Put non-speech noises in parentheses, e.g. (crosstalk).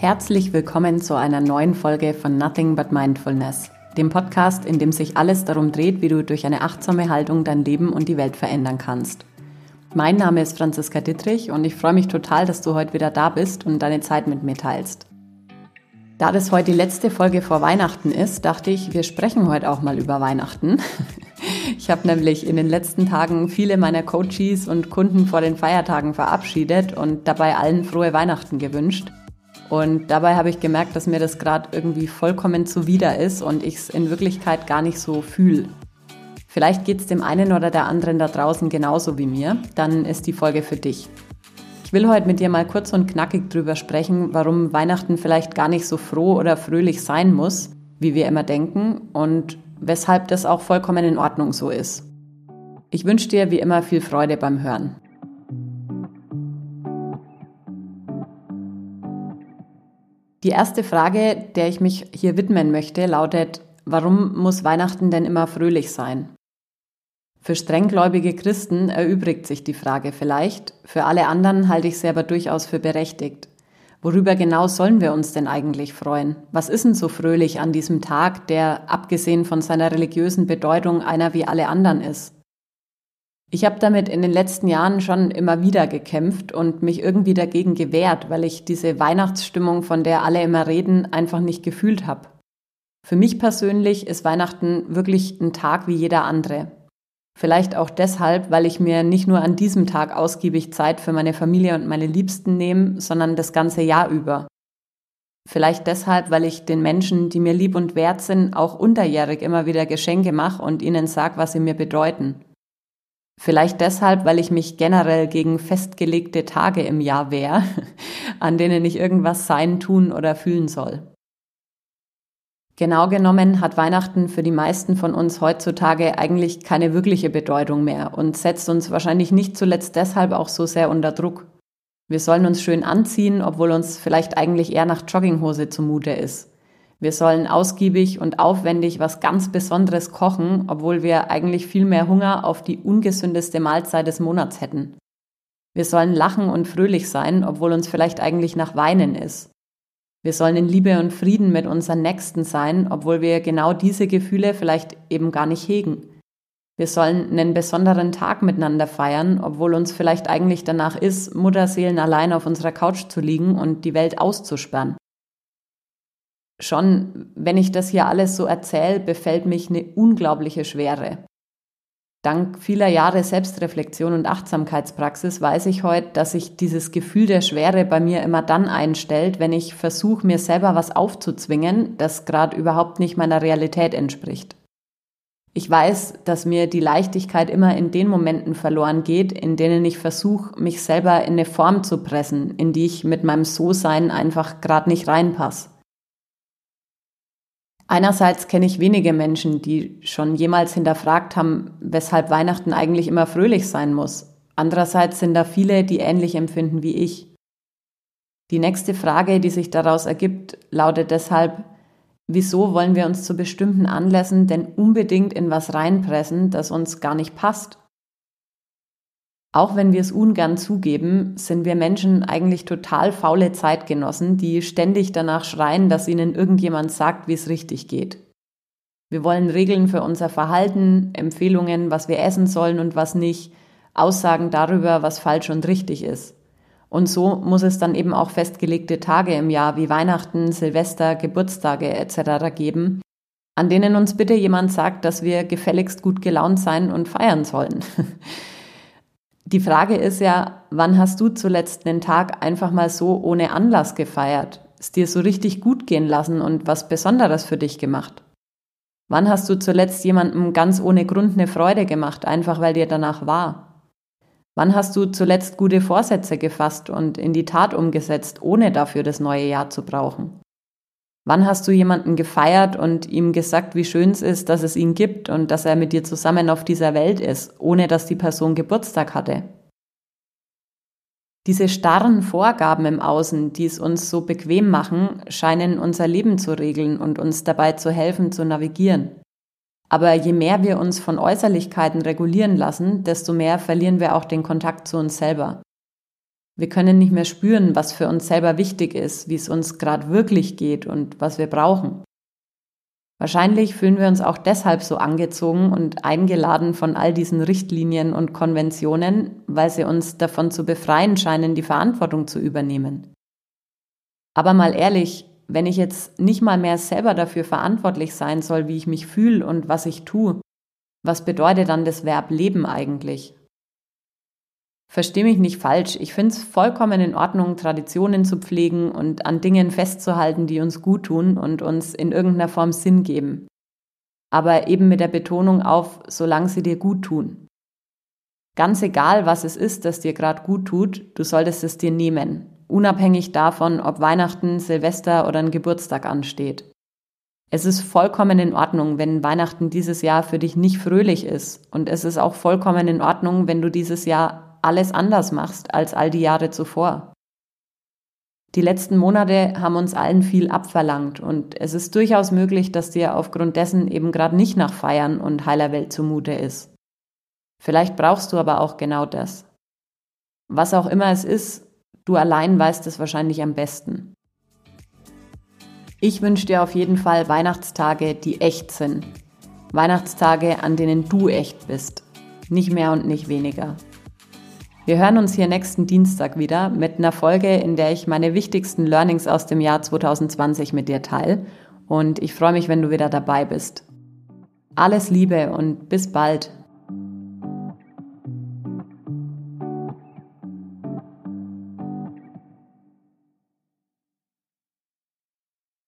Herzlich willkommen zu einer neuen Folge von Nothing But Mindfulness, dem Podcast, in dem sich alles darum dreht, wie du durch eine achtsame Haltung dein Leben und die Welt verändern kannst. Mein Name ist Franziska Dittrich und ich freue mich total, dass du heute wieder da bist und deine Zeit mit mir teilst. Da das heute die letzte Folge vor Weihnachten ist, dachte ich, wir sprechen heute auch mal über Weihnachten. (laughs) Ich habe nämlich in den letzten Tagen viele meiner Coaches und Kunden vor den Feiertagen verabschiedet und dabei allen frohe Weihnachten gewünscht. Und dabei habe ich gemerkt, dass mir das gerade irgendwie vollkommen zuwider ist und ich es in Wirklichkeit gar nicht so fühle. Vielleicht geht es dem einen oder der anderen da draußen genauso wie mir, dann ist die Folge für dich. Ich will heute mit dir mal kurz und knackig drüber sprechen, warum Weihnachten vielleicht gar nicht so froh oder fröhlich sein muss, wie wir immer denken und weshalb das auch vollkommen in Ordnung so ist. Ich wünsche dir wie immer viel Freude beim Hören. Die erste Frage, der ich mich hier widmen möchte, lautet, warum muss Weihnachten denn immer fröhlich sein? Für strenggläubige Christen erübrigt sich die Frage vielleicht, für alle anderen halte ich sie aber durchaus für berechtigt. Worüber genau sollen wir uns denn eigentlich freuen? Was ist denn so fröhlich an diesem Tag, der abgesehen von seiner religiösen Bedeutung einer wie alle anderen ist? Ich habe damit in den letzten Jahren schon immer wieder gekämpft und mich irgendwie dagegen gewehrt, weil ich diese Weihnachtsstimmung, von der alle immer reden, einfach nicht gefühlt habe. Für mich persönlich ist Weihnachten wirklich ein Tag wie jeder andere. Vielleicht auch deshalb, weil ich mir nicht nur an diesem Tag ausgiebig Zeit für meine Familie und meine Liebsten nehme, sondern das ganze Jahr über. Vielleicht deshalb, weil ich den Menschen, die mir lieb und wert sind, auch unterjährig immer wieder Geschenke mache und ihnen sag, was sie mir bedeuten. Vielleicht deshalb, weil ich mich generell gegen festgelegte Tage im Jahr wehre, (laughs) an denen ich irgendwas sein, tun oder fühlen soll. Genau genommen hat Weihnachten für die meisten von uns heutzutage eigentlich keine wirkliche Bedeutung mehr und setzt uns wahrscheinlich nicht zuletzt deshalb auch so sehr unter Druck. Wir sollen uns schön anziehen, obwohl uns vielleicht eigentlich eher nach Jogginghose zumute ist. Wir sollen ausgiebig und aufwendig was ganz Besonderes kochen, obwohl wir eigentlich viel mehr Hunger auf die ungesündeste Mahlzeit des Monats hätten. Wir sollen lachen und fröhlich sein, obwohl uns vielleicht eigentlich nach Weinen ist. Wir sollen in Liebe und Frieden mit unseren Nächsten sein, obwohl wir genau diese Gefühle vielleicht eben gar nicht hegen. Wir sollen einen besonderen Tag miteinander feiern, obwohl uns vielleicht eigentlich danach ist, Mutterseelen allein auf unserer Couch zu liegen und die Welt auszusperren schon, wenn ich das hier alles so erzähle, befällt mich eine unglaubliche Schwere. Dank vieler Jahre Selbstreflexion und Achtsamkeitspraxis weiß ich heute, dass sich dieses Gefühl der Schwere bei mir immer dann einstellt, wenn ich versuche, mir selber was aufzuzwingen, das gerade überhaupt nicht meiner Realität entspricht. Ich weiß, dass mir die Leichtigkeit immer in den Momenten verloren geht, in denen ich versuche, mich selber in eine Form zu pressen, in die ich mit meinem So-Sein einfach gerade nicht reinpasse. Einerseits kenne ich wenige Menschen, die schon jemals hinterfragt haben, weshalb Weihnachten eigentlich immer fröhlich sein muss. Andererseits sind da viele, die ähnlich empfinden wie ich. Die nächste Frage, die sich daraus ergibt, lautet deshalb, wieso wollen wir uns zu bestimmten Anlässen denn unbedingt in was reinpressen, das uns gar nicht passt? Auch wenn wir es ungern zugeben, sind wir Menschen eigentlich total faule Zeitgenossen, die ständig danach schreien, dass ihnen irgendjemand sagt, wie es richtig geht. Wir wollen Regeln für unser Verhalten, Empfehlungen, was wir essen sollen und was nicht, Aussagen darüber, was falsch und richtig ist. Und so muss es dann eben auch festgelegte Tage im Jahr wie Weihnachten, Silvester, Geburtstage etc. geben, an denen uns bitte jemand sagt, dass wir gefälligst gut gelaunt sein und feiern sollen. (laughs) Die Frage ist ja, wann hast du zuletzt einen Tag einfach mal so ohne Anlass gefeiert, es dir so richtig gut gehen lassen und was Besonderes für dich gemacht? Wann hast du zuletzt jemandem ganz ohne Grund eine Freude gemacht, einfach weil dir danach war? Wann hast du zuletzt gute Vorsätze gefasst und in die Tat umgesetzt, ohne dafür das neue Jahr zu brauchen? Wann hast du jemanden gefeiert und ihm gesagt, wie schön es ist, dass es ihn gibt und dass er mit dir zusammen auf dieser Welt ist, ohne dass die Person Geburtstag hatte? Diese starren Vorgaben im Außen, die es uns so bequem machen, scheinen unser Leben zu regeln und uns dabei zu helfen, zu navigieren. Aber je mehr wir uns von Äußerlichkeiten regulieren lassen, desto mehr verlieren wir auch den Kontakt zu uns selber. Wir können nicht mehr spüren, was für uns selber wichtig ist, wie es uns gerade wirklich geht und was wir brauchen. Wahrscheinlich fühlen wir uns auch deshalb so angezogen und eingeladen von all diesen Richtlinien und Konventionen, weil sie uns davon zu befreien scheinen, die Verantwortung zu übernehmen. Aber mal ehrlich, wenn ich jetzt nicht mal mehr selber dafür verantwortlich sein soll, wie ich mich fühle und was ich tue, was bedeutet dann das Verb leben eigentlich? Versteh mich nicht falsch, ich finde es vollkommen in Ordnung, Traditionen zu pflegen und an Dingen festzuhalten, die uns gut tun und uns in irgendeiner Form Sinn geben. Aber eben mit der Betonung auf, solange sie dir gut tun. Ganz egal, was es ist, das dir gerade gut tut, du solltest es dir nehmen, unabhängig davon, ob Weihnachten, Silvester oder ein Geburtstag ansteht. Es ist vollkommen in Ordnung, wenn Weihnachten dieses Jahr für dich nicht fröhlich ist. Und es ist auch vollkommen in Ordnung, wenn du dieses Jahr alles anders machst als all die Jahre zuvor. Die letzten Monate haben uns allen viel abverlangt und es ist durchaus möglich, dass dir aufgrund dessen eben gerade nicht nach Feiern und heiler Welt zumute ist. Vielleicht brauchst du aber auch genau das. Was auch immer es ist, du allein weißt es wahrscheinlich am besten. Ich wünsche dir auf jeden Fall Weihnachtstage, die echt sind. Weihnachtstage, an denen du echt bist. Nicht mehr und nicht weniger. Wir hören uns hier nächsten Dienstag wieder mit einer Folge, in der ich meine wichtigsten Learnings aus dem Jahr 2020 mit dir teile. Und ich freue mich, wenn du wieder dabei bist. Alles Liebe und bis bald.